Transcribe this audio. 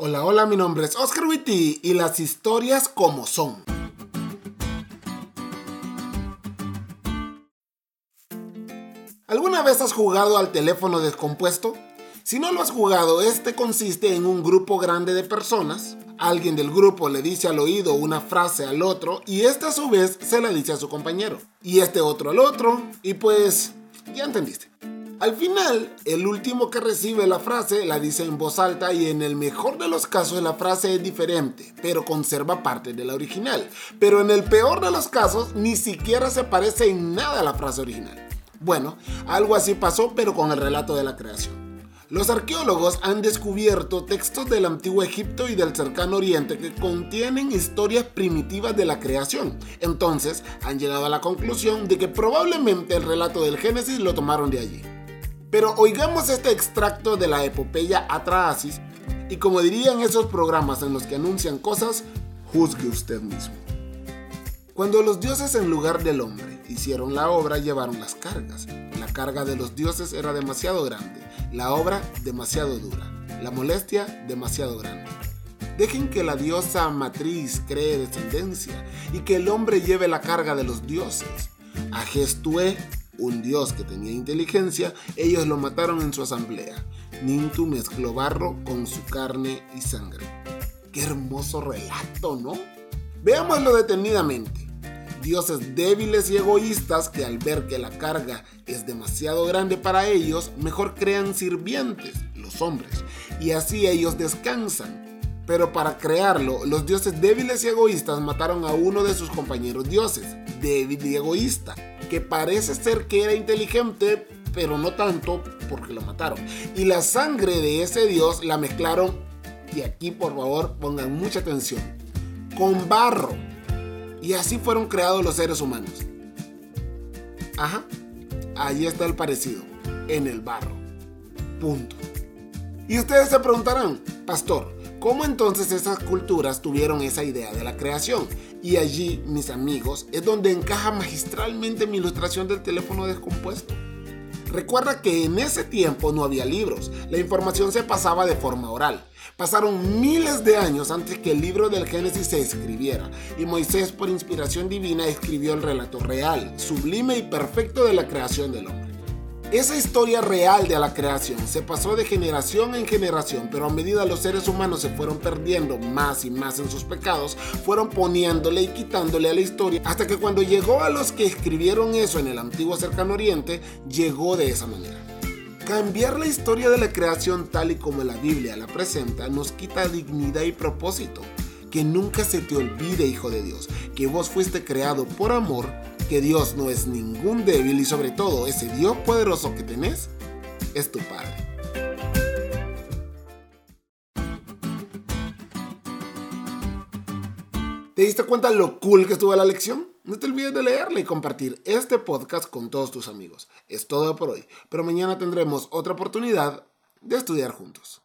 Hola, hola, mi nombre es Oscar Witty y las historias como son. ¿Alguna vez has jugado al teléfono descompuesto? Si no lo has jugado, este consiste en un grupo grande de personas. Alguien del grupo le dice al oído una frase al otro y este a su vez se la dice a su compañero. Y este otro al otro. Y pues, ya entendiste. Al final, el último que recibe la frase la dice en voz alta y en el mejor de los casos la frase es diferente, pero conserva parte de la original. Pero en el peor de los casos ni siquiera se parece en nada a la frase original. Bueno, algo así pasó pero con el relato de la creación. Los arqueólogos han descubierto textos del antiguo Egipto y del cercano Oriente que contienen historias primitivas de la creación. Entonces han llegado a la conclusión de que probablemente el relato del Génesis lo tomaron de allí. Pero oigamos este extracto de la epopeya Atraasis y como dirían esos programas en los que anuncian cosas, juzgue usted mismo. Cuando los dioses en lugar del hombre hicieron la obra, llevaron las cargas. La carga de los dioses era demasiado grande, la obra demasiado dura, la molestia demasiado grande. Dejen que la diosa matriz cree descendencia y que el hombre lleve la carga de los dioses. A Gestué un dios que tenía inteligencia, ellos lo mataron en su asamblea. Nintu mezcló barro con su carne y sangre. Qué hermoso relato, ¿no? Veámoslo detenidamente. Dioses débiles y egoístas que al ver que la carga es demasiado grande para ellos, mejor crean sirvientes, los hombres, y así ellos descansan. Pero para crearlo, los dioses débiles y egoístas mataron a uno de sus compañeros dioses, débil y egoísta, que parece ser que era inteligente, pero no tanto porque lo mataron. Y la sangre de ese dios la mezclaron, y aquí por favor pongan mucha atención, con barro. Y así fueron creados los seres humanos. Ajá, ahí está el parecido, en el barro. Punto. Y ustedes se preguntarán, pastor, ¿Cómo entonces esas culturas tuvieron esa idea de la creación? Y allí, mis amigos, es donde encaja magistralmente mi ilustración del teléfono descompuesto. Recuerda que en ese tiempo no había libros, la información se pasaba de forma oral. Pasaron miles de años antes que el libro del Génesis se escribiera, y Moisés por inspiración divina escribió el relato real, sublime y perfecto de la creación del hombre. Esa historia real de la creación se pasó de generación en generación, pero a medida los seres humanos se fueron perdiendo más y más en sus pecados, fueron poniéndole y quitándole a la historia, hasta que cuando llegó a los que escribieron eso en el antiguo cercano oriente, llegó de esa manera. Cambiar la historia de la creación tal y como la Biblia la presenta nos quita dignidad y propósito. Que nunca se te olvide, hijo de Dios, que vos fuiste creado por amor que Dios no es ningún débil y sobre todo ese Dios poderoso que tenés es tu Padre. ¿Te diste cuenta lo cool que estuvo la lección? No te olvides de leerla y compartir este podcast con todos tus amigos. Es todo por hoy, pero mañana tendremos otra oportunidad de estudiar juntos.